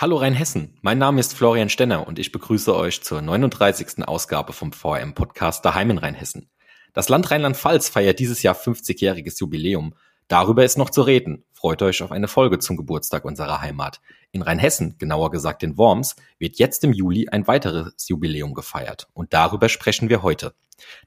Hallo Rheinhessen, mein Name ist Florian Stenner und ich begrüße euch zur 39. Ausgabe vom VRM-Podcast Daheim in Rheinhessen. Das Land Rheinland-Pfalz feiert dieses Jahr 50-jähriges Jubiläum. Darüber ist noch zu reden. Freut euch auf eine Folge zum Geburtstag unserer Heimat. In Rheinhessen, genauer gesagt in Worms, wird jetzt im Juli ein weiteres Jubiläum gefeiert. Und darüber sprechen wir heute.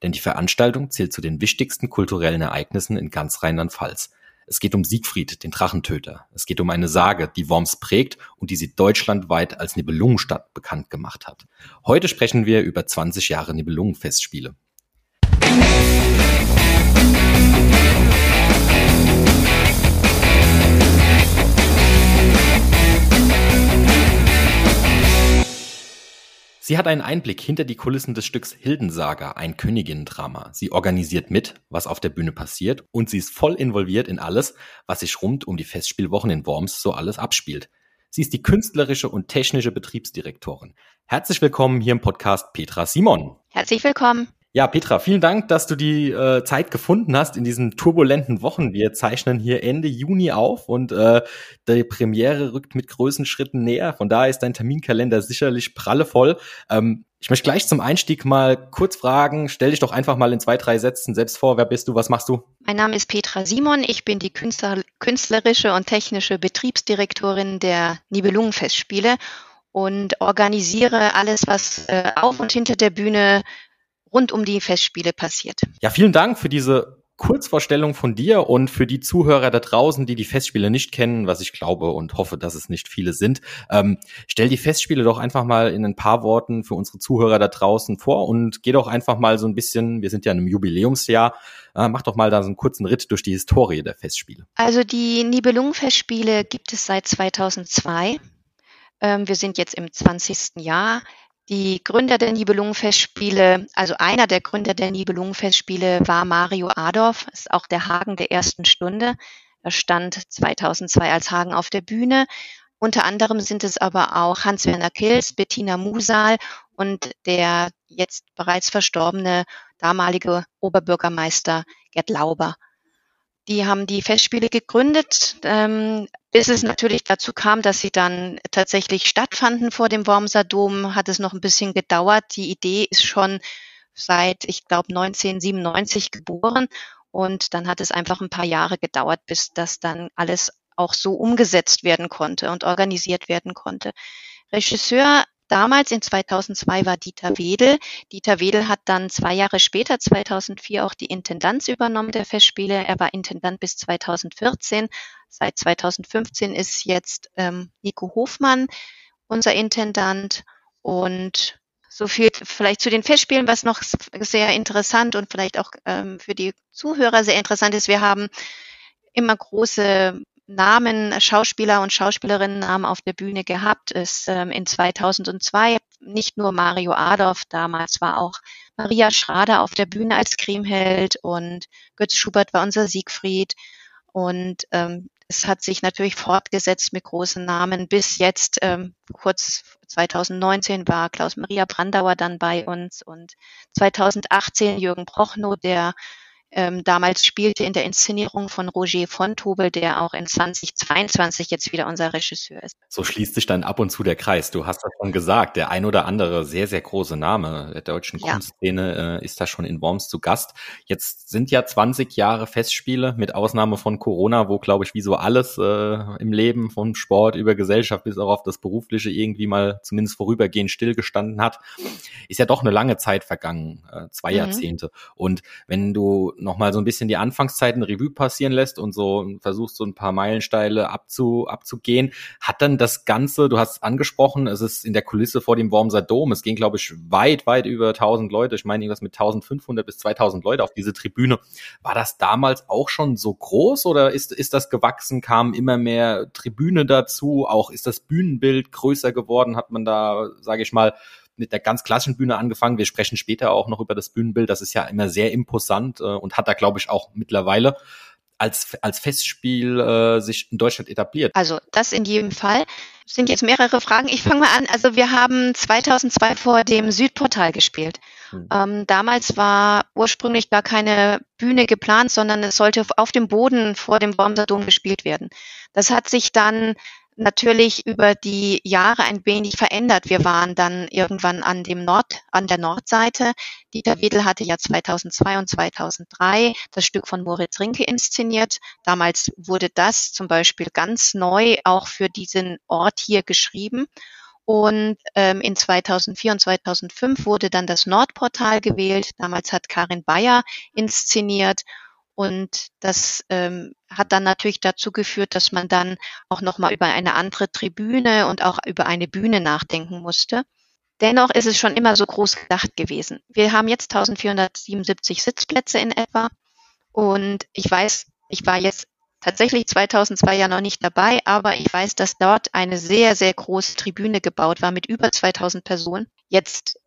Denn die Veranstaltung zählt zu den wichtigsten kulturellen Ereignissen in ganz Rheinland-Pfalz. Es geht um Siegfried, den Drachentöter. Es geht um eine Sage, die Worms prägt und die sie deutschlandweit als Nibelungenstadt bekannt gemacht hat. Heute sprechen wir über 20 Jahre Nibelungenfestspiele. Sie hat einen Einblick hinter die Kulissen des Stücks Hildensaga, ein Königinnen-Drama. Sie organisiert mit, was auf der Bühne passiert und sie ist voll involviert in alles, was sich rund um die Festspielwochen in Worms so alles abspielt. Sie ist die künstlerische und technische Betriebsdirektorin. Herzlich willkommen hier im Podcast Petra Simon. Herzlich willkommen. Ja, Petra, vielen Dank, dass du die äh, Zeit gefunden hast in diesen turbulenten Wochen. Wir zeichnen hier Ende Juni auf und äh, die Premiere rückt mit größten Schritten näher. Von daher ist dein Terminkalender sicherlich prallevoll. Ähm, ich möchte gleich zum Einstieg mal kurz fragen. Stell dich doch einfach mal in zwei, drei Sätzen selbst vor. Wer bist du? Was machst du? Mein Name ist Petra Simon. Ich bin die Künstler, künstlerische und technische Betriebsdirektorin der Nibelungenfestspiele und organisiere alles, was äh, auf und hinter der Bühne rund um die Festspiele passiert. Ja, vielen Dank für diese Kurzvorstellung von dir und für die Zuhörer da draußen, die die Festspiele nicht kennen, was ich glaube und hoffe, dass es nicht viele sind. Ähm, stell die Festspiele doch einfach mal in ein paar Worten für unsere Zuhörer da draußen vor und geh doch einfach mal so ein bisschen, wir sind ja in einem Jubiläumsjahr, äh, mach doch mal da so einen kurzen Ritt durch die Historie der Festspiele. Also die Nibelungenfestspiele gibt es seit 2002. Ähm, wir sind jetzt im 20. Jahr. Die Gründer der Nibelungenfestspiele, also einer der Gründer der Nibelungenfestspiele war Mario Adorf, ist auch der Hagen der ersten Stunde. Er stand 2002 als Hagen auf der Bühne. Unter anderem sind es aber auch Hans-Werner Kills, Bettina Musal und der jetzt bereits verstorbene damalige Oberbürgermeister Gerd Lauber. Die haben die Festspiele gegründet, ähm, bis es natürlich dazu kam, dass sie dann tatsächlich stattfanden vor dem Wormser Dom, hat es noch ein bisschen gedauert. Die Idee ist schon seit, ich glaube, 1997 geboren und dann hat es einfach ein paar Jahre gedauert, bis das dann alles auch so umgesetzt werden konnte und organisiert werden konnte. Regisseur Damals in 2002 war Dieter Wedel. Dieter Wedel hat dann zwei Jahre später, 2004, auch die Intendanz übernommen der Festspiele. Er war Intendant bis 2014. Seit 2015 ist jetzt ähm, Nico Hofmann unser Intendant. Und so viel vielleicht zu den Festspielen, was noch sehr interessant und vielleicht auch ähm, für die Zuhörer sehr interessant ist. Wir haben immer große Namen, Schauspieler und Schauspielerinnen haben auf der Bühne gehabt. Es ähm, in 2002 nicht nur Mario Adolf, damals war auch Maria Schrader auf der Bühne als Kriemheld und Götz Schubert war unser Siegfried. Und ähm, es hat sich natürlich fortgesetzt mit großen Namen. Bis jetzt, ähm, kurz 2019 war Klaus Maria Brandauer dann bei uns und 2018 Jürgen Prochnow, der ähm, damals spielte in der Inszenierung von Roger Fontobel, der auch in 2022 jetzt wieder unser Regisseur ist. So schließt sich dann ab und zu der Kreis. Du hast das schon gesagt, der ein oder andere sehr, sehr große Name der deutschen ja. Kunstszene äh, ist da schon in Worms zu Gast. Jetzt sind ja 20 Jahre Festspiele, mit Ausnahme von Corona, wo, glaube ich, wie so alles äh, im Leben, von Sport über Gesellschaft bis auch auf das Berufliche irgendwie mal zumindest vorübergehend stillgestanden hat. Ist ja doch eine lange Zeit vergangen, äh, zwei mhm. Jahrzehnte. Und wenn du nochmal so ein bisschen die Anfangszeiten Revue passieren lässt und so versuchst so ein paar Meilensteile abzu, abzugehen, hat dann das Ganze, du hast es angesprochen, es ist in der Kulisse vor dem Wormser Dom, es gehen glaube ich weit, weit über 1000 Leute, ich meine irgendwas mit 1500 bis 2000 Leute auf diese Tribüne. War das damals auch schon so groß oder ist, ist das gewachsen, kamen immer mehr Tribüne dazu, auch ist das Bühnenbild größer geworden, hat man da, sage ich mal, mit der ganz klassischen Bühne angefangen. Wir sprechen später auch noch über das Bühnenbild. Das ist ja immer sehr imposant äh, und hat da, glaube ich, auch mittlerweile als, als Festspiel äh, sich in Deutschland etabliert? Also das in jedem Fall. Es sind jetzt mehrere Fragen. Ich fange mal an. Also wir haben 2002 vor dem Südportal gespielt. Hm. Ähm, damals war ursprünglich gar keine Bühne geplant, sondern es sollte auf dem Boden vor dem Wormser Dom gespielt werden. Das hat sich dann natürlich über die Jahre ein wenig verändert. Wir waren dann irgendwann an dem Nord, an der Nordseite. Dieter Wedel hatte ja 2002 und 2003 das Stück von Moritz Rinke inszeniert. Damals wurde das zum Beispiel ganz neu auch für diesen Ort hier geschrieben. Und ähm, in 2004 und 2005 wurde dann das Nordportal gewählt. Damals hat Karin Bayer inszeniert. Und das ähm, hat dann natürlich dazu geführt, dass man dann auch nochmal über eine andere Tribüne und auch über eine Bühne nachdenken musste. Dennoch ist es schon immer so groß gedacht gewesen. Wir haben jetzt 1477 Sitzplätze in etwa. Und ich weiß, ich war jetzt tatsächlich 2002 ja noch nicht dabei, aber ich weiß, dass dort eine sehr, sehr große Tribüne gebaut war mit über 2000 Personen. Jetzt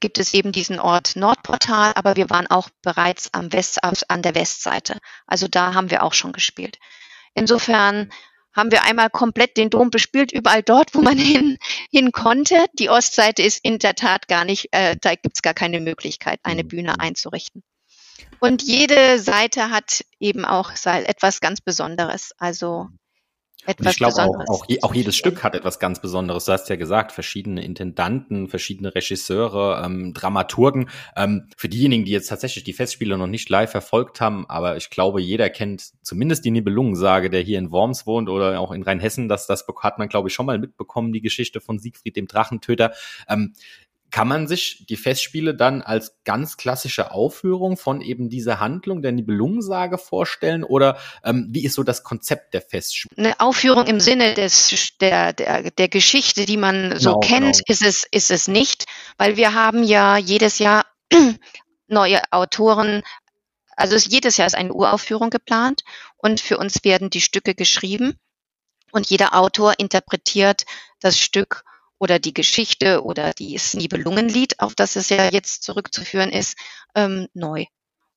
gibt es eben diesen Ort Nordportal, aber wir waren auch bereits am West, an der Westseite. Also da haben wir auch schon gespielt. Insofern haben wir einmal komplett den Dom bespielt, überall dort, wo man hin, hin konnte. Die Ostseite ist in der Tat gar nicht, äh, da gibt es gar keine Möglichkeit, eine Bühne einzurichten. Und jede Seite hat eben auch etwas ganz Besonderes. Also etwas ich glaube auch, auch, auch, jedes Stück hat etwas ganz Besonderes. Du hast ja gesagt, verschiedene Intendanten, verschiedene Regisseure, ähm, Dramaturgen. Ähm, für diejenigen, die jetzt tatsächlich die Festspiele noch nicht live verfolgt haben, aber ich glaube, jeder kennt zumindest die Nibelungensage, der hier in Worms wohnt oder auch in Rheinhessen. Das, das hat man, glaube ich, schon mal mitbekommen, die Geschichte von Siegfried dem Drachentöter. Ähm, kann man sich die Festspiele dann als ganz klassische Aufführung von eben dieser Handlung der Nibelungensage vorstellen oder ähm, wie ist so das Konzept der Festspiele? Eine Aufführung im Sinne des, der, der, der Geschichte, die man so genau, kennt, genau. ist, es, ist es nicht, weil wir haben ja jedes Jahr neue Autoren, also jedes Jahr ist eine Uraufführung geplant und für uns werden die Stücke geschrieben und jeder Autor interpretiert das Stück oder die Geschichte oder das Nibelungenlied, auf das es ja jetzt zurückzuführen ist, ähm, neu.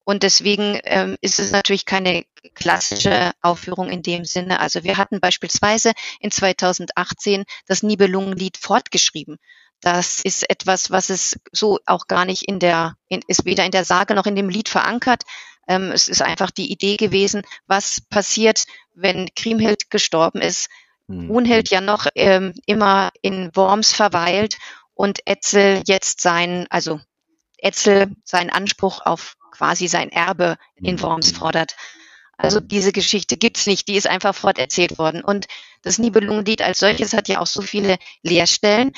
Und deswegen ähm, ist es natürlich keine klassische Aufführung in dem Sinne. Also wir hatten beispielsweise in 2018 das Nibelungenlied fortgeschrieben. Das ist etwas, was es so auch gar nicht in der, in, ist weder in der Sage noch in dem Lied verankert. Ähm, es ist einfach die Idee gewesen, was passiert, wenn Kriemhild gestorben ist. Brunhild ja noch ähm, immer in Worms verweilt und Etzel jetzt sein, also Etzel seinen Anspruch auf quasi sein Erbe in Worms mhm. fordert. Also diese Geschichte gibt's nicht, die ist einfach forterzählt worden. Und das Nibelungenlied als solches hat ja auch so viele Leerstellen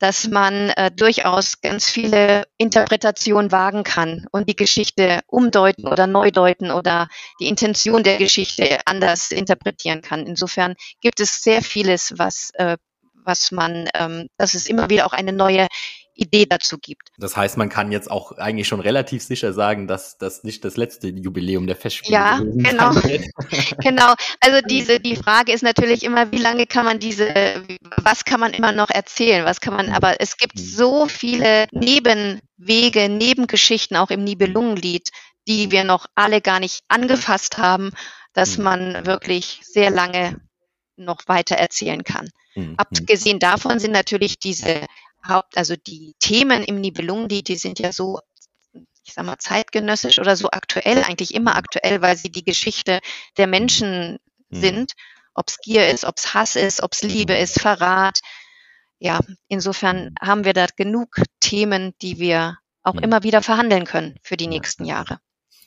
dass man äh, durchaus ganz viele Interpretationen wagen kann und die Geschichte umdeuten oder neu deuten oder die Intention der Geschichte anders interpretieren kann. Insofern gibt es sehr vieles, was, äh, was man, ähm, dass es immer wieder auch eine neue Idee dazu gibt. Das heißt, man kann jetzt auch eigentlich schon relativ sicher sagen, dass das nicht das letzte Jubiläum der Festspiele ja, genau. genau. Also diese die Frage ist natürlich immer, wie lange kann man diese, was kann man immer noch erzählen, was kann man, aber es gibt mhm. so viele Nebenwege, Nebengeschichten auch im Nibelungenlied, die wir noch alle gar nicht angefasst haben, dass mhm. man wirklich sehr lange noch weiter erzählen kann. Mhm. Abgesehen davon sind natürlich diese Haupt, also die Themen im Nibelungenlied, die sind ja so, ich sag mal, zeitgenössisch oder so aktuell, eigentlich immer aktuell, weil sie die Geschichte der Menschen mhm. sind. Ob es Gier ist, ob es Hass ist, ob es Liebe ist, Verrat. Ja, insofern haben wir da genug Themen, die wir auch mhm. immer wieder verhandeln können für die nächsten Jahre.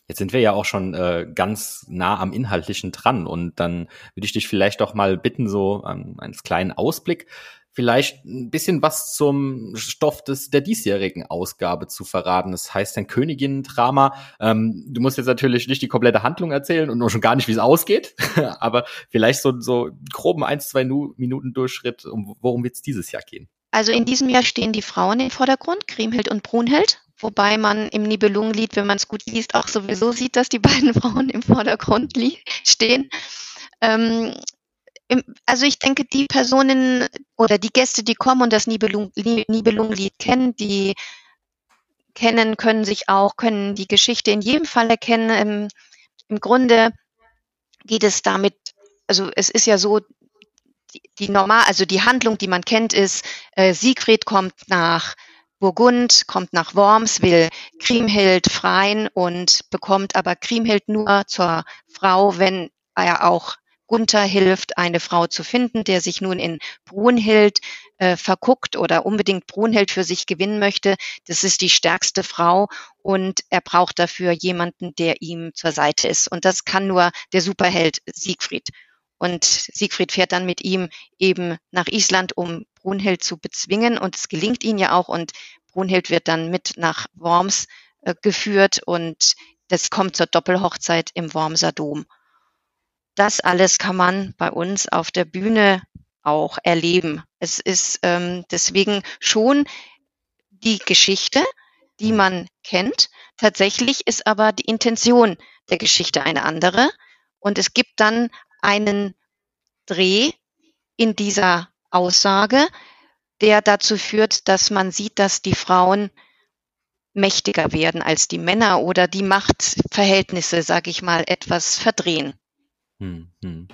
Jetzt sind wir ja auch schon äh, ganz nah am Inhaltlichen dran und dann würde ich dich vielleicht doch mal bitten, so ähm, einen kleinen Ausblick vielleicht ein bisschen was zum Stoff des der diesjährigen Ausgabe zu verraten. Das heißt ein Königinnen-Drama. Ähm, du musst jetzt natürlich nicht die komplette Handlung erzählen und nur schon gar nicht, wie es ausgeht, aber vielleicht so so groben ein, zwei Minuten Durchschritt, um worum wird es dieses Jahr gehen? Also in diesem Jahr stehen die Frauen im Vordergrund, Kriemhild und Brunhild, wobei man im Nibelungenlied, wenn man es gut liest, auch sowieso sieht, dass die beiden Frauen im Vordergrund stehen. Ähm, also ich denke, die Personen oder die Gäste, die kommen und das Nibelungenlied kennen, die kennen, können sich auch, können die Geschichte in jedem Fall erkennen. Im, im Grunde geht es damit, also es ist ja so, die, die normal, also die Handlung, die man kennt, ist, äh, Siegfried kommt nach Burgund, kommt nach Worms, will Kriemhild freien und bekommt aber Kriemhild nur zur Frau, wenn er auch Gunther hilft, eine Frau zu finden, der sich nun in Brunhild äh, verguckt oder unbedingt Brunhild für sich gewinnen möchte. Das ist die stärkste Frau und er braucht dafür jemanden, der ihm zur Seite ist. Und das kann nur der Superheld Siegfried. Und Siegfried fährt dann mit ihm eben nach Island, um Brunhild zu bezwingen. Und es gelingt ihm ja auch. Und Brunhild wird dann mit nach Worms äh, geführt und das kommt zur Doppelhochzeit im Wormser Dom. Das alles kann man bei uns auf der Bühne auch erleben. Es ist ähm, deswegen schon die Geschichte, die mhm. man kennt. Tatsächlich ist aber die Intention der Geschichte eine andere. Und es gibt dann einen Dreh in dieser Aussage, der dazu führt, dass man sieht, dass die Frauen mächtiger werden als die Männer oder die Machtverhältnisse, sage ich mal, etwas verdrehen. Hm, hm.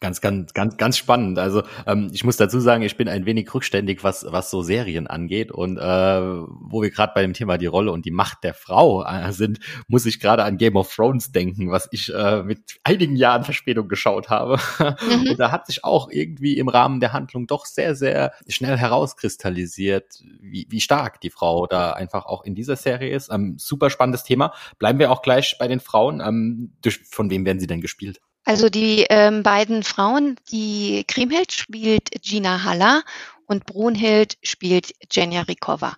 Ganz, ganz, ganz, ganz spannend. Also ähm, ich muss dazu sagen, ich bin ein wenig rückständig, was was so Serien angeht. Und äh, wo wir gerade bei dem Thema die Rolle und die Macht der Frau äh, sind, muss ich gerade an Game of Thrones denken, was ich äh, mit einigen Jahren Verspätung geschaut habe. Mhm. Und da hat sich auch irgendwie im Rahmen der Handlung doch sehr, sehr schnell herauskristallisiert, wie, wie stark die Frau da einfach auch in dieser Serie ist. Ähm, super spannendes Thema. Bleiben wir auch gleich bei den Frauen. Ähm, durch, von wem werden sie denn gespielt? Also die ähm, beiden Frauen, die Kriemhild spielt Gina Haller und Brunhild spielt Jenja Rikova.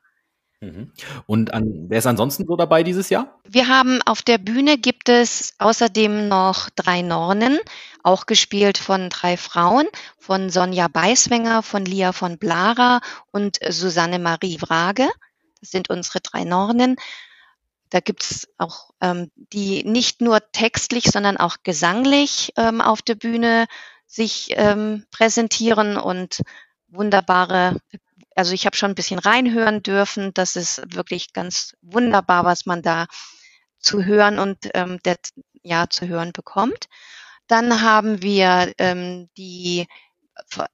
Mhm. Und an, wer ist ansonsten so dabei dieses Jahr? Wir haben auf der Bühne gibt es außerdem noch drei Nornen, auch gespielt von drei Frauen, von Sonja Beiswenger, von Lia von Blara und Susanne Marie Wrage. Das sind unsere drei Nornen. Da gibt's auch ähm, die nicht nur textlich, sondern auch gesanglich ähm, auf der Bühne sich ähm, präsentieren und wunderbare, also ich habe schon ein bisschen reinhören dürfen. Das ist wirklich ganz wunderbar, was man da zu hören und ähm, der, ja zu hören bekommt. Dann haben wir ähm, die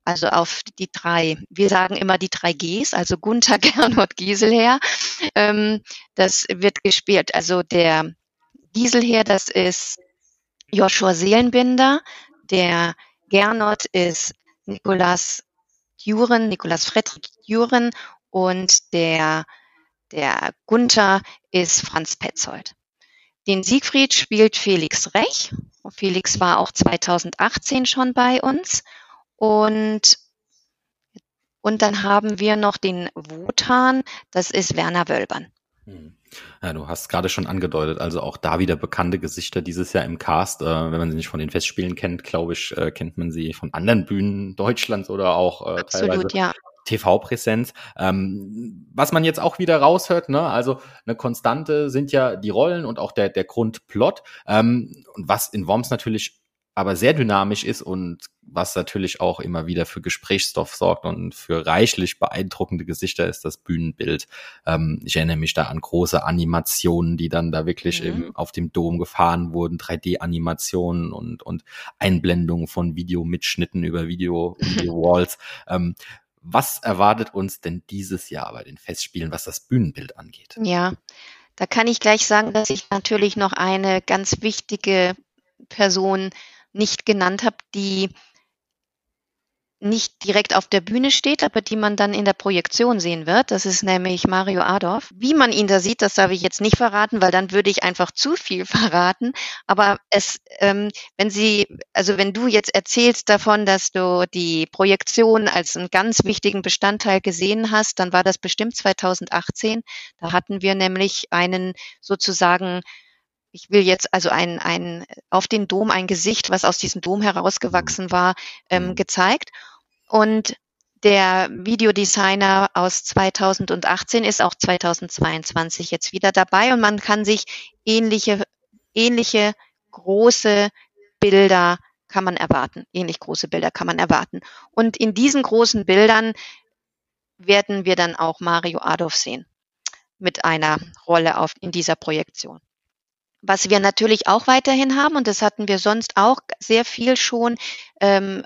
also auf die drei, wir sagen immer die drei Gs, also Gunther, Gernot, Gieselher. Ähm, das wird gespielt. Also der Gieselher, das ist Joshua Seelenbinder, der Gernot ist Nikolaus Juren, Nikolaus Friedrich Juren und der, der Gunther ist Franz Petzold. Den Siegfried spielt Felix Rech. Felix war auch 2018 schon bei uns und, und dann haben wir noch den Wotan, das ist Werner Wölbern. Hm. Ja, du hast gerade schon angedeutet, also auch da wieder bekannte Gesichter dieses Jahr im Cast. Äh, wenn man sie nicht von den Festspielen kennt, glaube ich, äh, kennt man sie von anderen Bühnen Deutschlands oder auch äh, Absolut, teilweise ja. TV-Präsenz. Ähm, was man jetzt auch wieder raushört, ne, also eine Konstante sind ja die Rollen und auch der, der Grundplot. Ähm, und was in Worms natürlich aber sehr dynamisch ist und was natürlich auch immer wieder für Gesprächsstoff sorgt und für reichlich beeindruckende Gesichter ist das Bühnenbild. Ähm, ich erinnere mich da an große Animationen, die dann da wirklich mhm. im, auf dem Dom gefahren wurden, 3D-Animationen und, und Einblendungen von Videomitschnitten über Video, Video Walls. ähm, was erwartet uns denn dieses Jahr bei den Festspielen, was das Bühnenbild angeht? Ja, da kann ich gleich sagen, dass ich natürlich noch eine ganz wichtige Person nicht genannt habe, die nicht direkt auf der Bühne steht, aber die man dann in der Projektion sehen wird. Das ist nämlich Mario Adorf. Wie man ihn da sieht, das darf ich jetzt nicht verraten, weil dann würde ich einfach zu viel verraten. Aber es, ähm, wenn Sie, also wenn du jetzt erzählst davon, dass du die Projektion als einen ganz wichtigen Bestandteil gesehen hast, dann war das bestimmt 2018. Da hatten wir nämlich einen sozusagen ich will jetzt also ein, ein auf den Dom ein Gesicht, was aus diesem Dom herausgewachsen war, ähm, mhm. gezeigt. Und der Videodesigner aus 2018 ist auch 2022 jetzt wieder dabei und man kann sich ähnliche, ähnliche große Bilder kann man erwarten. Ähnlich große Bilder kann man erwarten. Und in diesen großen Bildern werden wir dann auch Mario Adolf sehen mit einer Rolle auf, in dieser Projektion. Was wir natürlich auch weiterhin haben, und das hatten wir sonst auch sehr viel schon, ähm,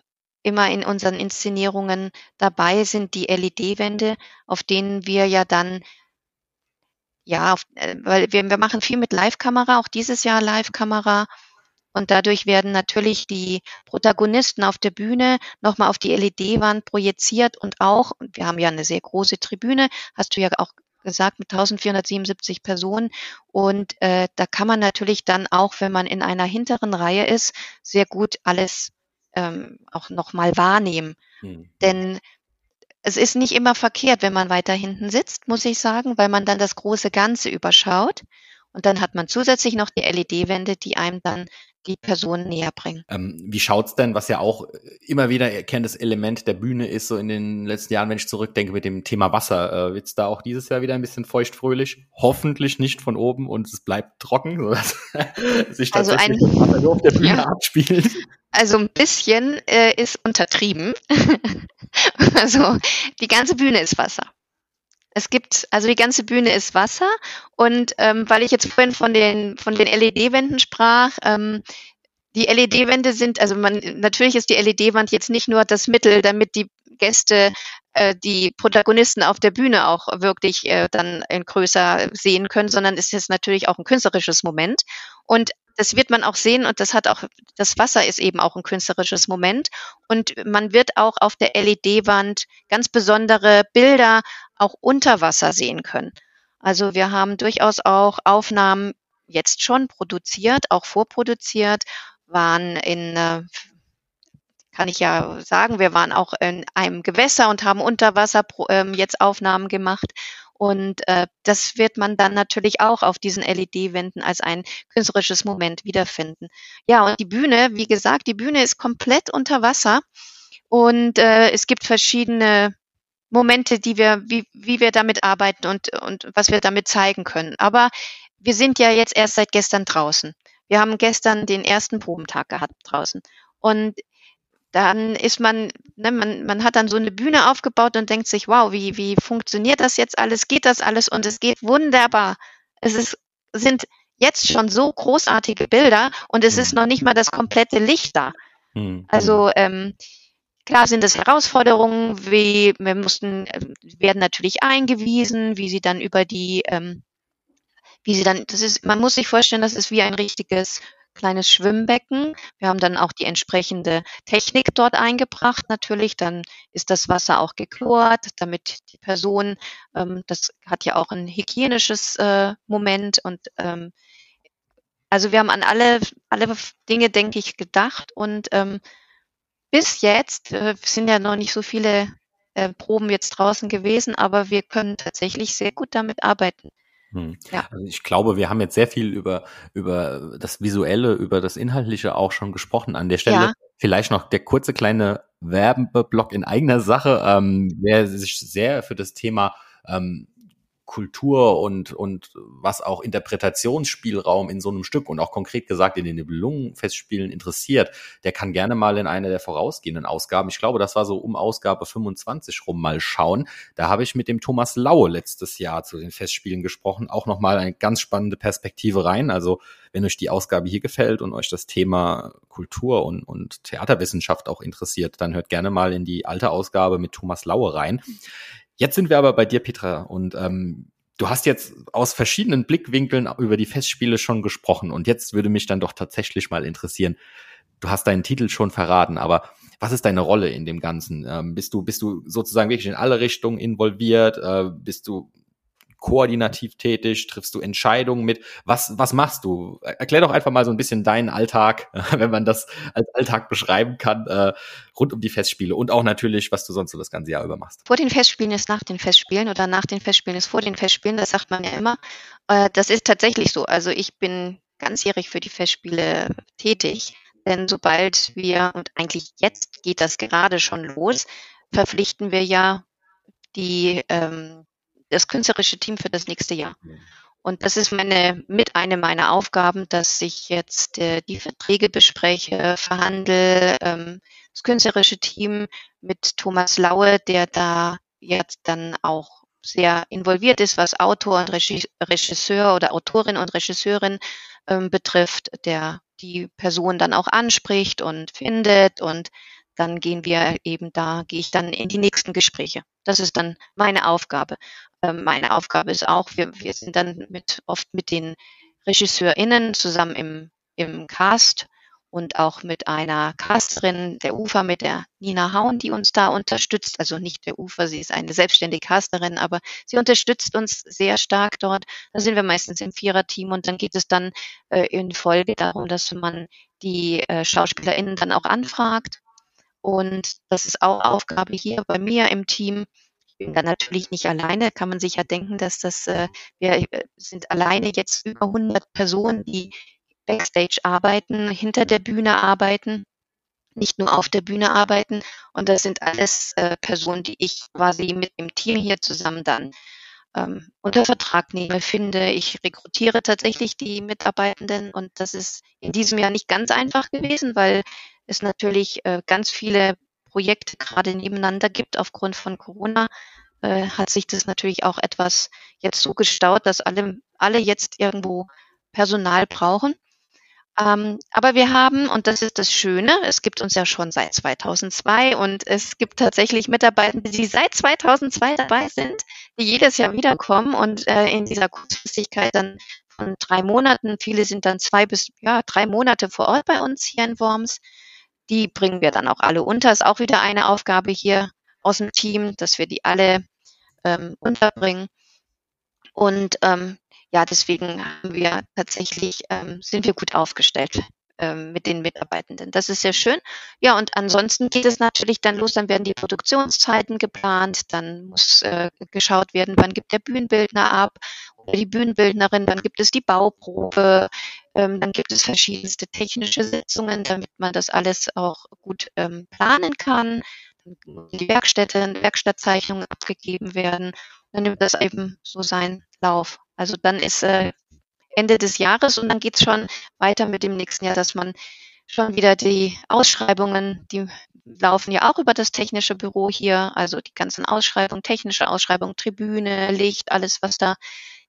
immer in unseren Inszenierungen dabei sind die LED-Wände, auf denen wir ja dann ja, auf, äh, weil wir, wir machen viel mit Live-Kamera, auch dieses Jahr Live-Kamera Und dadurch werden natürlich die Protagonisten auf der Bühne nochmal auf die LED-Wand projiziert und auch, wir haben ja eine sehr große Tribüne, hast du ja auch gesagt, mit 1477 Personen. Und äh, da kann man natürlich dann auch, wenn man in einer hinteren Reihe ist, sehr gut alles ähm, auch nochmal wahrnehmen. Hm. Denn es ist nicht immer verkehrt, wenn man weiter hinten sitzt, muss ich sagen, weil man dann das große Ganze überschaut. Und dann hat man zusätzlich noch die LED-Wände, die einem dann die Person näher bringen. Ähm, wie schaut's denn, was ja auch immer wieder erkenntes Element der Bühne ist, so in den letzten Jahren, wenn ich zurückdenke mit dem Thema Wasser, äh, wird's da auch dieses Jahr wieder ein bisschen feuchtfröhlich? Hoffentlich nicht von oben und es bleibt trocken, sodass sich also tatsächlich also ein, Wasser auf der Bühne ja. abspielt. Also ein bisschen äh, ist untertrieben. also die ganze Bühne ist Wasser. Es gibt, also die ganze Bühne ist Wasser und ähm, weil ich jetzt vorhin von den, von den LED-Wänden sprach, ähm, die LED-Wände sind, also man, natürlich ist die LED-Wand jetzt nicht nur das Mittel, damit die Gäste äh, die Protagonisten auf der Bühne auch wirklich äh, dann in größer sehen können, sondern es ist natürlich auch ein künstlerisches Moment. Und das wird man auch sehen und das hat auch, das Wasser ist eben auch ein künstlerisches Moment und man wird auch auf der LED-Wand ganz besondere Bilder auch unter Wasser sehen können. Also wir haben durchaus auch Aufnahmen jetzt schon produziert, auch vorproduziert, waren in äh, kann ich ja sagen, wir waren auch in einem Gewässer und haben unter Wasser ähm, jetzt Aufnahmen gemacht. Und äh, das wird man dann natürlich auch auf diesen LED-Wänden als ein künstlerisches Moment wiederfinden. Ja, und die Bühne, wie gesagt, die Bühne ist komplett unter Wasser und äh, es gibt verschiedene Momente, die wir, wie, wie wir damit arbeiten und, und was wir damit zeigen können. Aber wir sind ja jetzt erst seit gestern draußen. Wir haben gestern den ersten Probentag gehabt draußen. Und dann ist man, ne, man, man hat dann so eine Bühne aufgebaut und denkt sich, wow, wie, wie funktioniert das jetzt alles? Geht das alles? Und es geht wunderbar. Es ist, sind jetzt schon so großartige Bilder und es ist noch nicht mal das komplette Licht da. Hm. Also ähm, klar sind es Herausforderungen, wie wir mussten, äh, werden natürlich eingewiesen, wie sie dann über die, ähm, wie sie dann, das ist, man muss sich vorstellen, das ist wie ein richtiges kleines Schwimmbecken. Wir haben dann auch die entsprechende Technik dort eingebracht. Natürlich, dann ist das Wasser auch geklort, damit die Person, ähm, das hat ja auch ein hygienisches äh, Moment und ähm, also wir haben an alle, alle Dinge, denke ich, gedacht und ähm, bis jetzt äh, sind ja noch nicht so viele äh, Proben jetzt draußen gewesen, aber wir können tatsächlich sehr gut damit arbeiten. Hm. Ja. Also ich glaube, wir haben jetzt sehr viel über, über das Visuelle, über das Inhaltliche auch schon gesprochen. An der Stelle ja. vielleicht noch der kurze kleine Werbeblock in eigener Sache. Ähm, wer sich sehr für das Thema ähm, Kultur und, und was auch Interpretationsspielraum in so einem Stück und auch konkret gesagt in den Nibelungenfestspielen interessiert, der kann gerne mal in eine der vorausgehenden Ausgaben, ich glaube, das war so um Ausgabe 25 rum mal schauen. Da habe ich mit dem Thomas Laue letztes Jahr zu den Festspielen gesprochen, auch nochmal eine ganz spannende Perspektive rein. Also wenn euch die Ausgabe hier gefällt und euch das Thema Kultur und, und Theaterwissenschaft auch interessiert, dann hört gerne mal in die alte Ausgabe mit Thomas Laue rein. Jetzt sind wir aber bei dir, Petra, und ähm, du hast jetzt aus verschiedenen Blickwinkeln über die Festspiele schon gesprochen und jetzt würde mich dann doch tatsächlich mal interessieren, du hast deinen Titel schon verraten, aber was ist deine Rolle in dem Ganzen? Ähm, bist du bist du sozusagen wirklich in alle Richtungen involviert? Äh, bist du koordinativ tätig? Triffst du Entscheidungen mit? Was, was machst du? Erklär doch einfach mal so ein bisschen deinen Alltag, wenn man das als Alltag beschreiben kann, äh, rund um die Festspiele und auch natürlich, was du sonst so das ganze Jahr über machst. Vor den Festspielen ist nach den Festspielen oder nach den Festspielen ist vor den Festspielen, das sagt man ja immer. Äh, das ist tatsächlich so. Also ich bin ganzjährig für die Festspiele tätig. Denn sobald wir, und eigentlich jetzt geht das gerade schon los, verpflichten wir ja die ähm, das künstlerische Team für das nächste Jahr. Und das ist meine, mit eine meiner Aufgaben, dass ich jetzt äh, die Verträge bespreche, verhandle, ähm, das künstlerische Team mit Thomas Laue, der da jetzt dann auch sehr involviert ist, was Autor und Regisseur oder Autorin und Regisseurin ähm, betrifft, der die Person dann auch anspricht und findet und dann gehen wir eben da, gehe ich dann in die nächsten Gespräche. Das ist dann meine Aufgabe. Ähm, meine Aufgabe ist auch, wir, wir sind dann mit, oft mit den RegisseurInnen zusammen im, im Cast und auch mit einer Casterin der UFA, mit der Nina Haun, die uns da unterstützt. Also nicht der UFA, sie ist eine selbstständige Casterin, aber sie unterstützt uns sehr stark dort. Da sind wir meistens im Viererteam und dann geht es dann äh, in Folge darum, dass man die äh, SchauspielerInnen dann auch anfragt. Und das ist auch Aufgabe hier bei mir im Team. Ich bin da natürlich nicht alleine, kann man sich ja denken, dass das, äh, wir äh, sind alleine jetzt über 100 Personen, die Backstage arbeiten, hinter der Bühne arbeiten, nicht nur auf der Bühne arbeiten. Und das sind alles äh, Personen, die ich quasi mit dem Team hier zusammen dann ähm, unter Vertrag nehme, finde. Ich rekrutiere tatsächlich die Mitarbeitenden und das ist in diesem Jahr nicht ganz einfach gewesen, weil es natürlich äh, ganz viele Projekte gerade nebeneinander gibt aufgrund von Corona. Äh, hat sich das natürlich auch etwas jetzt so gestaut, dass alle, alle jetzt irgendwo Personal brauchen. Ähm, aber wir haben, und das ist das Schöne, es gibt uns ja schon seit 2002 und es gibt tatsächlich Mitarbeitende, die seit 2002 dabei sind, die jedes Jahr wiederkommen und äh, in dieser Kurzfristigkeit dann von drei Monaten, viele sind dann zwei bis ja, drei Monate vor Ort bei uns hier in Worms. Die bringen wir dann auch alle unter. Ist auch wieder eine Aufgabe hier aus dem Team, dass wir die alle ähm, unterbringen. Und ähm, ja, deswegen haben wir tatsächlich, ähm, sind wir gut aufgestellt ähm, mit den Mitarbeitenden. Das ist sehr schön. Ja, und ansonsten geht es natürlich dann los, dann werden die Produktionszeiten geplant, dann muss äh, geschaut werden, wann gibt der Bühnenbildner ab oder die Bühnenbildnerin, dann gibt es die Bauprobe, ähm, dann gibt es verschiedenste technische Sitzungen, damit man das alles auch gut ähm, planen kann. Die Werkstätte, Werkstattzeichnungen abgegeben werden. Dann nimmt das eben so seinen Lauf. Also dann ist äh, Ende des Jahres und dann geht's schon weiter mit dem nächsten Jahr, dass man schon wieder die Ausschreibungen, die laufen ja auch über das technische Büro hier, also die ganzen Ausschreibungen, technische Ausschreibungen, Tribüne, Licht, alles, was da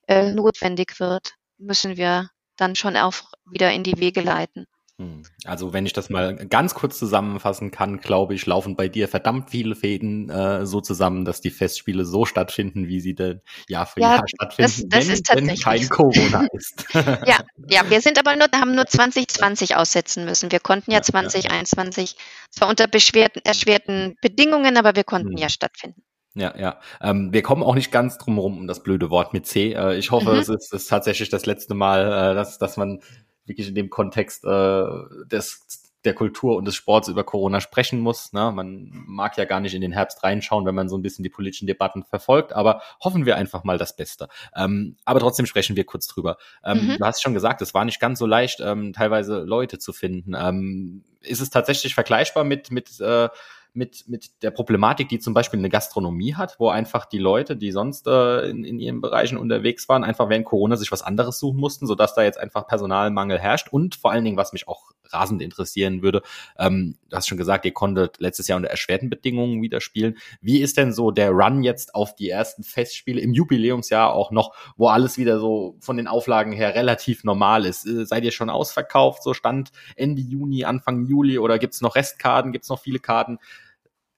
äh, notwendig wird, müssen wir dann schon auch wieder in die Wege leiten. Hm. Also wenn ich das mal ganz kurz zusammenfassen kann, glaube ich, laufen bei dir verdammt viele Fäden äh, so zusammen, dass die Festspiele so stattfinden, wie sie denn Jahr für ja, Jahr stattfinden, das, das wenn, ist tatsächlich. wenn kein Corona ist. ja, ja, wir sind aber nur, haben nur 2020 aussetzen müssen. Wir konnten ja, ja 2021 ja. zwar unter beschwerten, erschwerten Bedingungen, aber wir konnten hm. ja stattfinden. Ja, ja. Ähm, wir kommen auch nicht ganz drum herum um das blöde Wort mit C. Äh, ich hoffe, mhm. es ist, ist, tatsächlich das letzte Mal, äh, dass, dass man wirklich in dem Kontext äh, des der Kultur und des Sports über Corona sprechen muss. Ne? Man mag ja gar nicht in den Herbst reinschauen, wenn man so ein bisschen die politischen Debatten verfolgt, aber hoffen wir einfach mal das Beste. Ähm, aber trotzdem sprechen wir kurz drüber. Ähm, mhm. Du hast schon gesagt, es war nicht ganz so leicht, ähm, teilweise Leute zu finden. Ähm, ist es tatsächlich vergleichbar mit, mit äh, mit, mit der Problematik, die zum Beispiel eine Gastronomie hat, wo einfach die Leute, die sonst äh, in, in ihren Bereichen unterwegs waren, einfach während Corona sich was anderes suchen mussten, sodass da jetzt einfach Personalmangel herrscht. Und vor allen Dingen, was mich auch rasend interessieren würde, ähm, du hast schon gesagt, ihr konntet letztes Jahr unter erschwerten Bedingungen wieder spielen. Wie ist denn so der Run jetzt auf die ersten Festspiele im Jubiläumsjahr auch noch, wo alles wieder so von den Auflagen her relativ normal ist? Äh, seid ihr schon ausverkauft, so Stand Ende Juni, Anfang Juli oder gibt's noch Restkarten, gibt's noch viele Karten?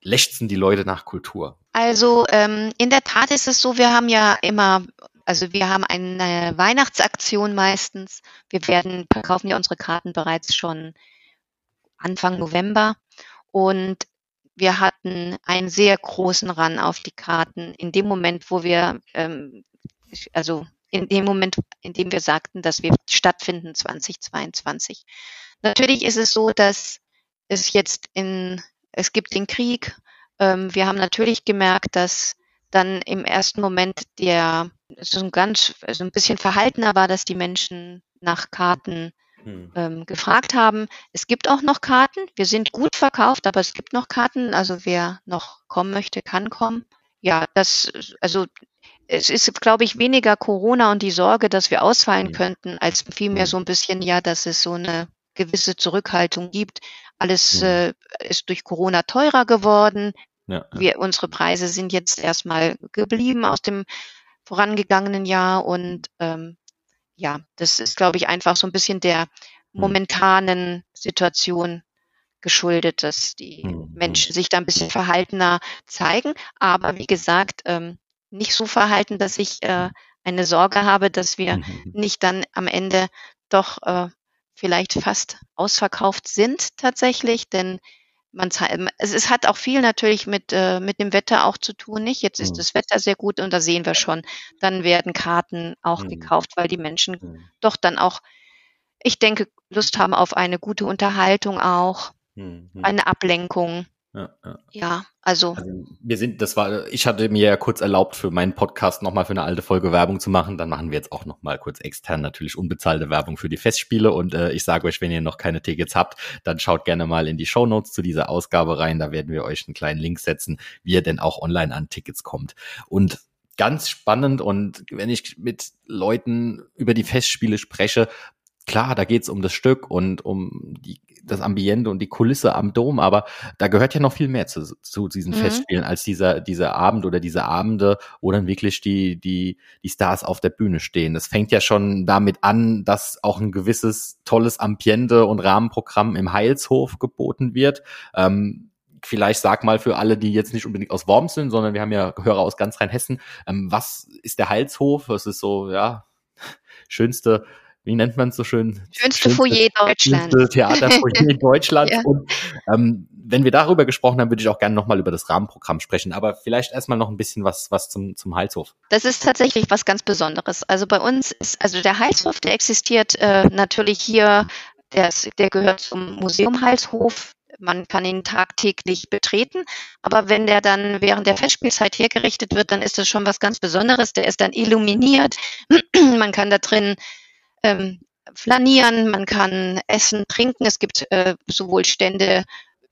Lechzen die Leute nach Kultur? Also ähm, in der Tat ist es so, wir haben ja immer, also wir haben eine Weihnachtsaktion meistens. Wir werden, verkaufen ja unsere Karten bereits schon Anfang November und wir hatten einen sehr großen Run auf die Karten in dem Moment, wo wir, ähm, also in dem Moment, in dem wir sagten, dass wir stattfinden 2022. Natürlich ist es so, dass es jetzt in es gibt den Krieg. Ähm, wir haben natürlich gemerkt, dass dann im ersten Moment der so ein ganz so ein bisschen verhaltener war, dass die Menschen nach Karten hm. ähm, gefragt haben. Es gibt auch noch Karten. Wir sind gut verkauft, aber es gibt noch Karten. Also wer noch kommen möchte, kann kommen. Ja, das also es ist, glaube ich, weniger Corona und die Sorge, dass wir ausfallen hm. könnten, als vielmehr so ein bisschen ja, dass es so eine gewisse Zurückhaltung gibt. Alles mhm. äh, ist durch Corona teurer geworden. Ja, ja. Wir, unsere Preise sind jetzt erstmal geblieben aus dem vorangegangenen Jahr und ähm, ja, das ist, glaube ich, einfach so ein bisschen der mhm. momentanen Situation geschuldet, dass die mhm. Menschen sich da ein bisschen verhaltener zeigen. Aber wie gesagt, ähm, nicht so verhalten, dass ich äh, eine Sorge habe, dass wir nicht dann am Ende doch äh, vielleicht fast ausverkauft sind tatsächlich, denn man es, es hat auch viel natürlich mit, äh, mit dem Wetter auch zu tun, nicht? Jetzt ist mhm. das Wetter sehr gut und da sehen wir schon, dann werden Karten auch mhm. gekauft, weil die Menschen mhm. doch dann auch, ich denke, Lust haben auf eine gute Unterhaltung auch, mhm. eine Ablenkung. Ja, ja. ja also. also. Wir sind, das war, ich hatte mir ja kurz erlaubt, für meinen Podcast nochmal für eine alte Folge Werbung zu machen. Dann machen wir jetzt auch nochmal kurz extern natürlich unbezahlte Werbung für die Festspiele. Und äh, ich sage euch, wenn ihr noch keine Tickets habt, dann schaut gerne mal in die Show Notes zu dieser Ausgabe rein. Da werden wir euch einen kleinen Link setzen, wie ihr denn auch online an Tickets kommt. Und ganz spannend und wenn ich mit Leuten über die Festspiele spreche, klar, da geht's um das Stück und um die, das Ambiente und die Kulisse am Dom, aber da gehört ja noch viel mehr zu, zu diesen mhm. Festspielen als dieser, dieser Abend oder diese Abende, wo dann wirklich die, die, die Stars auf der Bühne stehen. Das fängt ja schon damit an, dass auch ein gewisses tolles Ambiente und Rahmenprogramm im Heilshof geboten wird. Ähm, vielleicht sag mal für alle, die jetzt nicht unbedingt aus Worms sind, sondern wir haben ja Hörer aus ganz Rheinhessen, ähm, was ist der Heilshof? Was ist so, ja, schönste wie nennt man es so schön? Schönste, Foyer Deutschlands. Schönste Theaterfoyer Deutschlands. ja. Und ähm, wenn wir darüber gesprochen haben, würde ich auch gerne nochmal über das Rahmenprogramm sprechen. Aber vielleicht erstmal noch ein bisschen was, was zum, zum Heilshof. Das ist tatsächlich was ganz Besonderes. Also bei uns ist, also der Heilshof, der existiert äh, natürlich hier, der, ist, der gehört zum Museum Heilshof man kann ihn tagtäglich betreten. Aber wenn der dann während der Festspielzeit hergerichtet wird, dann ist das schon was ganz Besonderes. Der ist dann illuminiert. man kann da drin ähm, flanieren, man kann essen, trinken. Es gibt äh, sowohl Stände,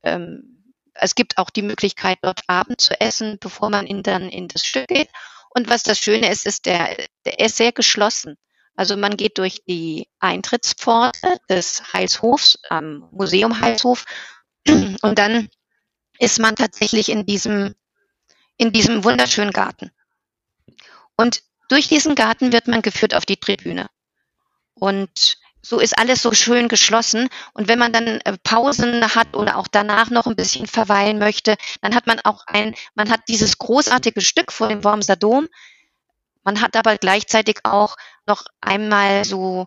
ähm, es gibt auch die Möglichkeit, dort Abend zu essen, bevor man in, dann in das Stück geht. Und was das Schöne ist, ist, der, der ist sehr geschlossen. Also man geht durch die Eintrittspforte des Heilshofs am Museum Heilshof und dann ist man tatsächlich in diesem, in diesem wunderschönen Garten. Und durch diesen Garten wird man geführt auf die Tribüne. Und so ist alles so schön geschlossen. Und wenn man dann äh, Pausen hat oder auch danach noch ein bisschen verweilen möchte, dann hat man auch ein, man hat dieses großartige Stück vor dem Wormser Dom. Man hat aber gleichzeitig auch noch einmal so,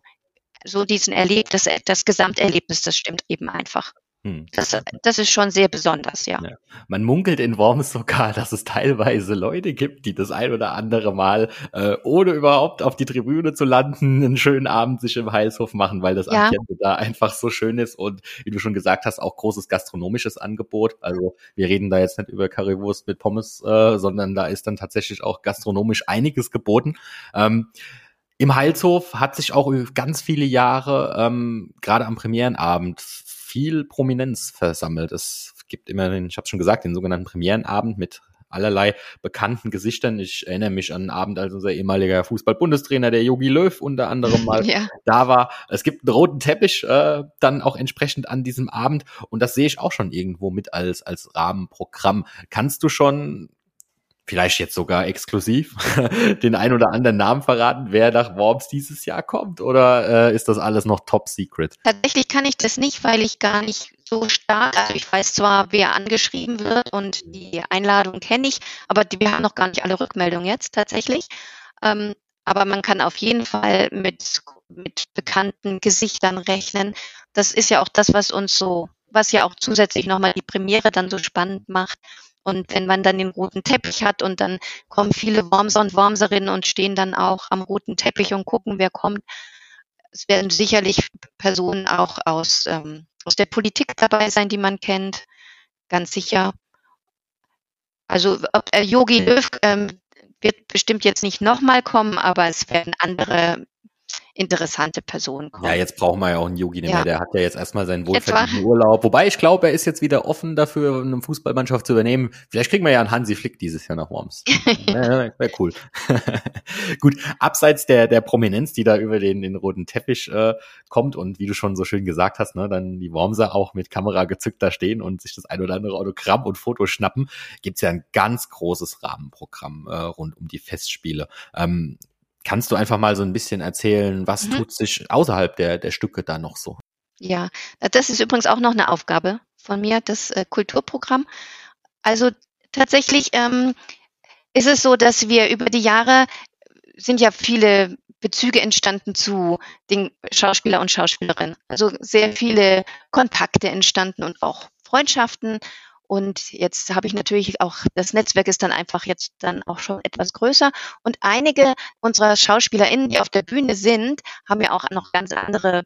so diesen Erlebnis, das, das Gesamterlebnis, das stimmt eben einfach. Hm. Das, das ist schon sehr besonders, ja. ja. Man munkelt in Worms sogar, dass es teilweise Leute gibt, die das ein oder andere Mal, äh, ohne überhaupt auf die Tribüne zu landen, einen schönen Abend sich im Heilshof machen, weil das ja. Ambiente da einfach so schön ist und wie du schon gesagt hast, auch großes gastronomisches Angebot. Also wir reden da jetzt nicht über Currywurst mit Pommes, äh, sondern da ist dann tatsächlich auch gastronomisch einiges geboten. Ähm, im Heilshof hat sich auch über ganz viele Jahre, ähm, gerade am Premierenabend, viel Prominenz versammelt. Es gibt immer den, ich habe schon gesagt, den sogenannten Premierenabend mit allerlei bekannten Gesichtern. Ich erinnere mich an einen Abend, als unser ehemaliger Fußball-Bundestrainer, der Yogi Löw, unter anderem mal ja. da war. Es gibt einen roten Teppich äh, dann auch entsprechend an diesem Abend und das sehe ich auch schon irgendwo mit als, als Rahmenprogramm. Kannst du schon vielleicht jetzt sogar exklusiv den ein oder anderen Namen verraten, wer nach Worms dieses Jahr kommt? Oder äh, ist das alles noch top secret? Tatsächlich kann ich das nicht, weil ich gar nicht so stark, also ich weiß zwar, wer angeschrieben wird und die Einladung kenne ich, aber wir haben noch gar nicht alle Rückmeldungen jetzt tatsächlich. Ähm, aber man kann auf jeden Fall mit, mit bekannten Gesichtern rechnen. Das ist ja auch das, was uns so, was ja auch zusätzlich nochmal die Premiere dann so spannend macht und wenn man dann den roten Teppich hat und dann kommen viele Wormser und Wormserinnen und stehen dann auch am roten Teppich und gucken, wer kommt. Es werden sicherlich Personen auch aus, ähm, aus der Politik dabei sein, die man kennt, ganz sicher. Also äh, Yogi Löw ähm, wird bestimmt jetzt nicht nochmal kommen, aber es werden andere interessante Person kommen. Ja, jetzt brauchen wir ja auch einen Yogi ja. mehr. Der hat ja jetzt erstmal seinen wohlverdienten Urlaub. Wobei ich glaube, er ist jetzt wieder offen dafür, eine Fußballmannschaft zu übernehmen. Vielleicht kriegen wir ja einen Hansi Flick dieses Jahr nach Worms. Wäre wär cool. Gut, abseits der, der Prominenz, die da über den, den roten Teppich äh, kommt und wie du schon so schön gesagt hast, ne, dann die Wormser auch mit Kamera gezückt da stehen und sich das ein oder andere Autogramm und Foto schnappen, gibt's ja ein ganz großes Rahmenprogramm äh, rund um die Festspiele. Ähm, Kannst du einfach mal so ein bisschen erzählen, was mhm. tut sich außerhalb der, der Stücke da noch so? Ja, das ist übrigens auch noch eine Aufgabe von mir, das äh, Kulturprogramm. Also tatsächlich ähm, ist es so, dass wir über die Jahre sind ja viele Bezüge entstanden zu den Schauspieler und Schauspielerinnen. Also sehr viele Kontakte entstanden und auch Freundschaften. Und jetzt habe ich natürlich auch, das Netzwerk ist dann einfach jetzt dann auch schon etwas größer. Und einige unserer SchauspielerInnen, die auf der Bühne sind, haben ja auch noch ganz andere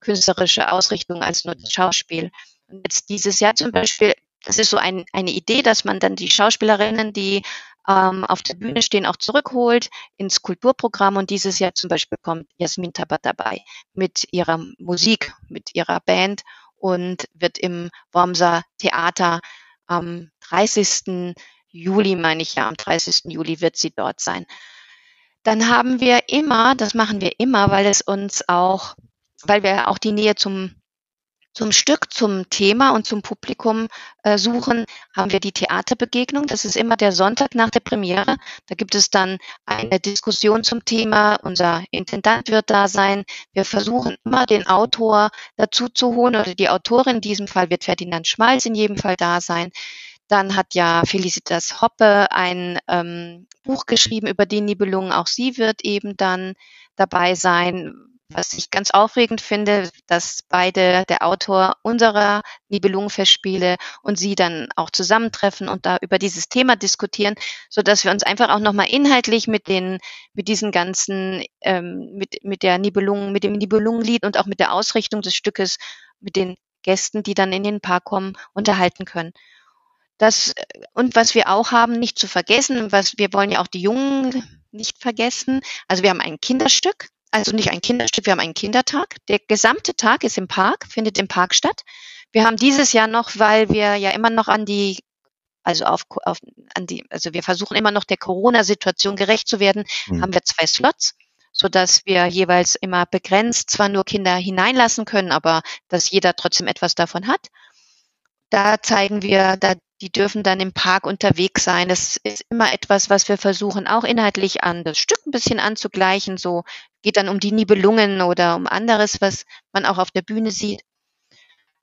künstlerische Ausrichtungen als nur das Schauspiel. Und jetzt dieses Jahr zum Beispiel, das ist so ein, eine Idee, dass man dann die Schauspielerinnen, die ähm, auf der Bühne stehen, auch zurückholt ins Kulturprogramm. Und dieses Jahr zum Beispiel kommt Jasmin Tabat dabei mit ihrer Musik, mit ihrer Band und wird im Wormser Theater am 30. Juli, meine ich ja, am 30. Juli wird sie dort sein. Dann haben wir immer, das machen wir immer, weil es uns auch, weil wir auch die Nähe zum zum Stück, zum Thema und zum Publikum äh, suchen, haben wir die Theaterbegegnung. Das ist immer der Sonntag nach der Premiere. Da gibt es dann eine Diskussion zum Thema. Unser Intendant wird da sein. Wir versuchen immer den Autor dazu zu holen oder die Autorin. In diesem Fall wird Ferdinand Schmalz in jedem Fall da sein. Dann hat ja Felicitas Hoppe ein ähm, Buch geschrieben über die Nibelungen. Auch sie wird eben dann dabei sein was ich ganz aufregend finde, dass beide, der Autor unserer Nibelungenfestspiele und sie dann auch zusammentreffen und da über dieses Thema diskutieren, so dass wir uns einfach auch nochmal inhaltlich mit den, mit diesen ganzen, ähm, mit, mit der Nibelungen, mit dem Nibelungenlied und auch mit der Ausrichtung des Stückes, mit den Gästen, die dann in den Park kommen, unterhalten können. Das, und was wir auch haben, nicht zu vergessen, was, wir wollen ja auch die Jungen nicht vergessen. Also wir haben ein Kinderstück, also nicht ein Kinderstück, wir haben einen Kindertag. Der gesamte Tag ist im Park, findet im Park statt. Wir haben dieses Jahr noch, weil wir ja immer noch an die, also auf, auf an die, also wir versuchen immer noch der Corona-Situation gerecht zu werden, mhm. haben wir zwei Slots, so dass wir jeweils immer begrenzt zwar nur Kinder hineinlassen können, aber dass jeder trotzdem etwas davon hat. Da zeigen wir, da die dürfen dann im Park unterwegs sein. Das ist immer etwas, was wir versuchen, auch inhaltlich an das Stück ein bisschen anzugleichen. So geht dann um die Nibelungen oder um anderes, was man auch auf der Bühne sieht.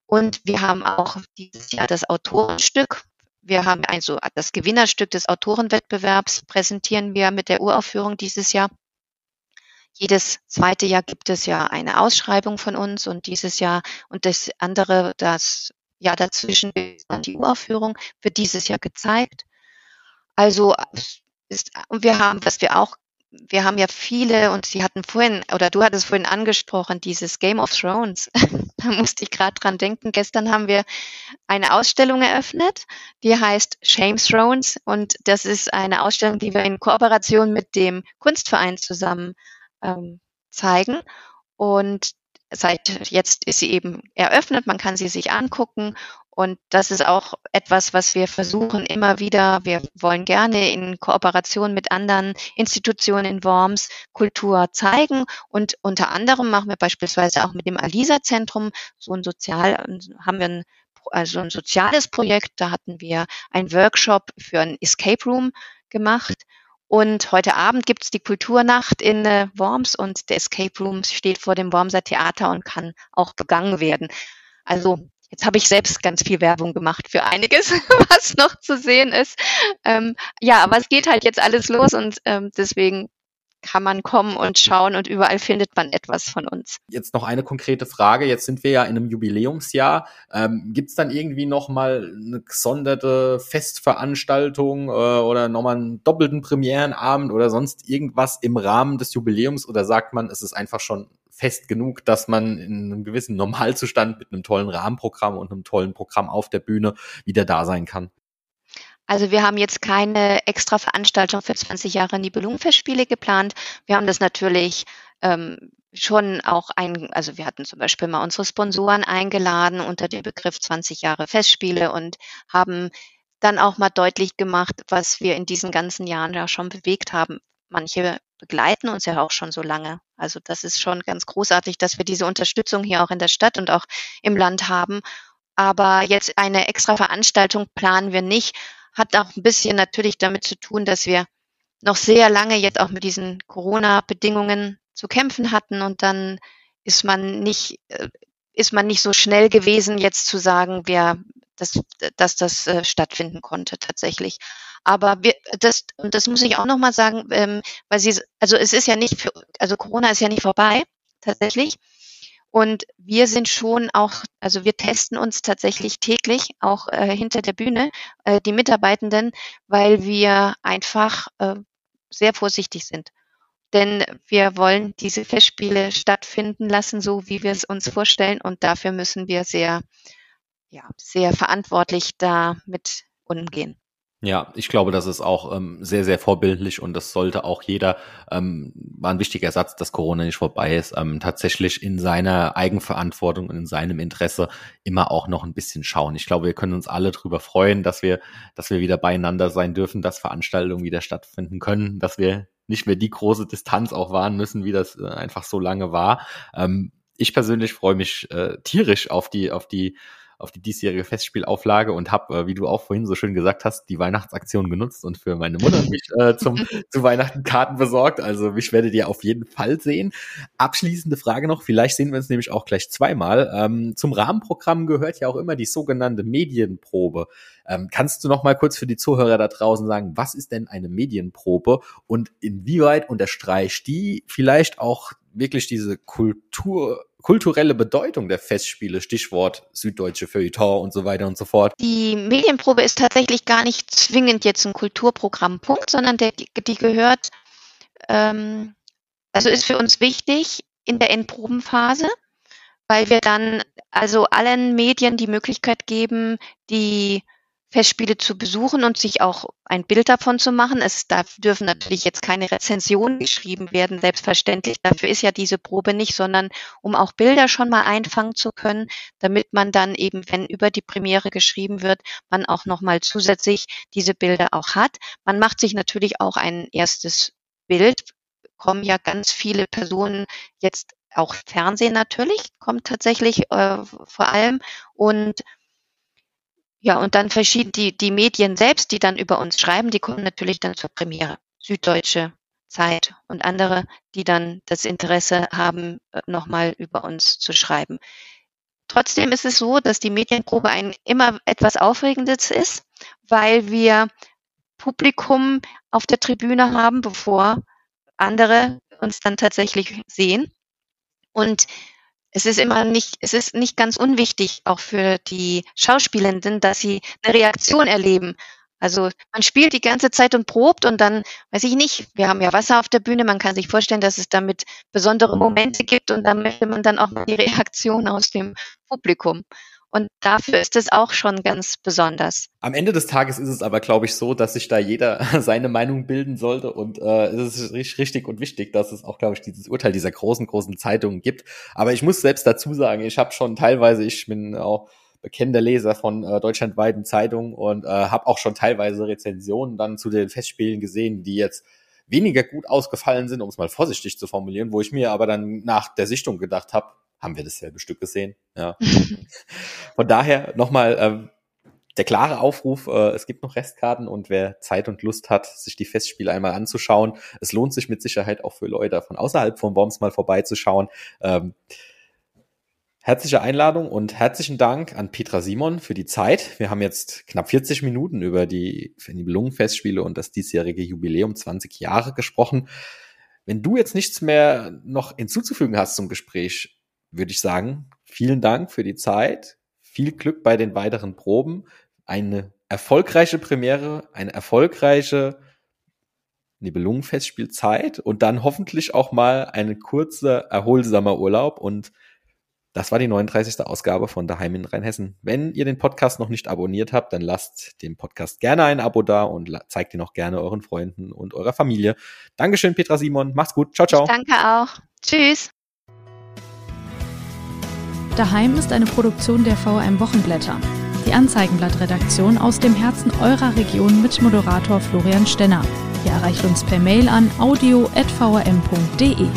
Und wir haben auch dieses Jahr das Autorenstück. Wir haben also das Gewinnerstück des Autorenwettbewerbs präsentieren wir mit der Uraufführung dieses Jahr. Jedes zweite Jahr gibt es ja eine Ausschreibung von uns und dieses Jahr und das andere, das Jahr dazwischen die Uraufführung wird dieses Jahr gezeigt. Also ist, und wir haben, was wir auch, wir haben ja viele, und Sie hatten vorhin, oder du hattest vorhin angesprochen, dieses Game of Thrones. da musste ich gerade dran denken. Gestern haben wir eine Ausstellung eröffnet, die heißt Shame Thrones. Und das ist eine Ausstellung, die wir in Kooperation mit dem Kunstverein zusammen ähm, zeigen. Und seit jetzt ist sie eben eröffnet, man kann sie sich angucken und das ist auch etwas, was wir versuchen immer wieder. Wir wollen gerne in Kooperation mit anderen Institutionen in Worms Kultur zeigen. Und unter anderem machen wir beispielsweise auch mit dem Alisa-Zentrum so ein Sozial, haben wir ein, also ein soziales Projekt. Da hatten wir einen Workshop für ein Escape Room gemacht. Und heute Abend gibt es die Kulturnacht in äh, Worms und der Escape Room steht vor dem Wormser Theater und kann auch begangen werden. Also jetzt habe ich selbst ganz viel Werbung gemacht für einiges, was noch zu sehen ist. Ähm, ja, aber es geht halt jetzt alles los und ähm, deswegen kann man kommen und schauen und überall findet man etwas von uns. Jetzt noch eine konkrete Frage. Jetzt sind wir ja in einem Jubiläumsjahr. Ähm, Gibt es dann irgendwie noch mal eine gesonderte Festveranstaltung äh, oder nochmal einen doppelten Premierenabend oder sonst irgendwas im Rahmen des Jubiläums? Oder sagt man, es ist einfach schon fest genug, dass man in einem gewissen Normalzustand mit einem tollen Rahmenprogramm und einem tollen Programm auf der Bühne wieder da sein kann? Also wir haben jetzt keine extra Veranstaltung für 20 Jahre Nibelungenfestspiele geplant. Wir haben das natürlich ähm, schon auch ein, also wir hatten zum Beispiel mal unsere Sponsoren eingeladen unter dem Begriff 20 Jahre Festspiele und haben dann auch mal deutlich gemacht, was wir in diesen ganzen Jahren ja schon bewegt haben. Manche begleiten uns ja auch schon so lange. Also das ist schon ganz großartig, dass wir diese Unterstützung hier auch in der Stadt und auch im Land haben. Aber jetzt eine extra Veranstaltung planen wir nicht hat auch ein bisschen natürlich damit zu tun, dass wir noch sehr lange jetzt auch mit diesen Corona-Bedingungen zu kämpfen hatten und dann ist man nicht, äh, ist man nicht so schnell gewesen, jetzt zu sagen, wer, dass, dass das äh, stattfinden konnte tatsächlich. Aber wir, das, das muss ich auch nochmal sagen, ähm, weil sie, also es ist ja nicht für, also Corona ist ja nicht vorbei, tatsächlich. Und wir sind schon auch, also wir testen uns tatsächlich täglich auch äh, hinter der Bühne, äh, die Mitarbeitenden, weil wir einfach äh, sehr vorsichtig sind. Denn wir wollen diese Festspiele stattfinden lassen, so wie wir es uns vorstellen. Und dafür müssen wir sehr, ja, sehr verantwortlich damit umgehen. Ja, ich glaube, das ist auch ähm, sehr, sehr vorbildlich und das sollte auch jeder, ähm, war ein wichtiger Satz, dass Corona nicht vorbei ist, ähm, tatsächlich in seiner Eigenverantwortung und in seinem Interesse immer auch noch ein bisschen schauen. Ich glaube, wir können uns alle darüber freuen, dass wir, dass wir wieder beieinander sein dürfen, dass Veranstaltungen wieder stattfinden können, dass wir nicht mehr die große Distanz auch wahren müssen, wie das äh, einfach so lange war. Ähm, ich persönlich freue mich äh, tierisch auf die, auf die auf die diesjährige Festspielauflage und habe, äh, wie du auch vorhin so schön gesagt hast, die Weihnachtsaktion genutzt und für meine Mutter mich äh, zum, zu Weihnachten Karten besorgt. Also mich werdet ihr auf jeden Fall sehen. Abschließende Frage noch, vielleicht sehen wir uns nämlich auch gleich zweimal. Ähm, zum Rahmenprogramm gehört ja auch immer die sogenannte Medienprobe. Ähm, kannst du noch mal kurz für die Zuhörer da draußen sagen, was ist denn eine Medienprobe und inwieweit unterstreicht die vielleicht auch wirklich diese Kultur kulturelle Bedeutung der Festspiele, Stichwort süddeutsche Feuilleton und so weiter und so fort? Die Medienprobe ist tatsächlich gar nicht zwingend jetzt ein Kulturprogrammpunkt, sondern der, die gehört, ähm, also ist für uns wichtig in der Endprobenphase, weil wir dann also allen Medien die Möglichkeit geben, die Festspiele zu besuchen und sich auch ein Bild davon zu machen. Es darf, dürfen natürlich jetzt keine Rezensionen geschrieben werden, selbstverständlich. Dafür ist ja diese Probe nicht, sondern um auch Bilder schon mal einfangen zu können, damit man dann eben, wenn über die Premiere geschrieben wird, man auch nochmal zusätzlich diese Bilder auch hat. Man macht sich natürlich auch ein erstes Bild, kommen ja ganz viele Personen jetzt auch Fernsehen natürlich, kommt tatsächlich äh, vor allem und ja, und dann verschieden die, die Medien selbst, die dann über uns schreiben, die kommen natürlich dann zur Premiere. Süddeutsche Zeit und andere, die dann das Interesse haben, äh, nochmal über uns zu schreiben. Trotzdem ist es so, dass die Medienprobe ein immer etwas Aufregendes ist, weil wir Publikum auf der Tribüne haben, bevor andere uns dann tatsächlich sehen. Und es ist immer nicht, es ist nicht ganz unwichtig, auch für die Schauspielenden, dass sie eine Reaktion erleben. Also man spielt die ganze Zeit und probt und dann, weiß ich nicht, wir haben ja Wasser auf der Bühne, man kann sich vorstellen, dass es damit besondere Momente gibt und da möchte man dann auch mal die Reaktion aus dem Publikum. Und dafür ist es auch schon ganz besonders. Am Ende des Tages ist es aber, glaube ich, so, dass sich da jeder seine Meinung bilden sollte. Und äh, es ist richtig und wichtig, dass es auch, glaube ich, dieses Urteil dieser großen, großen Zeitungen gibt. Aber ich muss selbst dazu sagen, ich habe schon teilweise, ich bin auch bekennender Leser von äh, deutschlandweiten Zeitungen und äh, habe auch schon teilweise Rezensionen dann zu den Festspielen gesehen, die jetzt weniger gut ausgefallen sind, um es mal vorsichtig zu formulieren, wo ich mir aber dann nach der Sichtung gedacht habe, haben wir dasselbe Stück gesehen. Ja. Von daher nochmal ähm, der klare Aufruf, äh, es gibt noch Restkarten und wer Zeit und Lust hat, sich die Festspiele einmal anzuschauen, es lohnt sich mit Sicherheit auch für Leute von außerhalb von Worms mal vorbeizuschauen. Ähm, herzliche Einladung und herzlichen Dank an Petra Simon für die Zeit. Wir haben jetzt knapp 40 Minuten über die, die Nibelungenfestspiele und das diesjährige Jubiläum 20 Jahre gesprochen. Wenn du jetzt nichts mehr noch hinzuzufügen hast zum Gespräch, würde ich sagen, vielen Dank für die Zeit, viel Glück bei den weiteren Proben, eine erfolgreiche Premiere, eine erfolgreiche Nibelungenfestspielzeit und dann hoffentlich auch mal eine kurze, erholsamer Urlaub und das war die 39. Ausgabe von Daheim in Rheinhessen. Wenn ihr den Podcast noch nicht abonniert habt, dann lasst dem Podcast gerne ein Abo da und zeigt ihn auch gerne euren Freunden und eurer Familie. Dankeschön, Petra Simon. Macht's gut. Ciao, ciao. Ich danke auch. Tschüss. Daheim ist eine Produktion der VM Wochenblätter. Die Anzeigenblattredaktion aus dem Herzen eurer Region mit Moderator Florian Stenner. Ihr erreicht uns per Mail an audio.vm.de.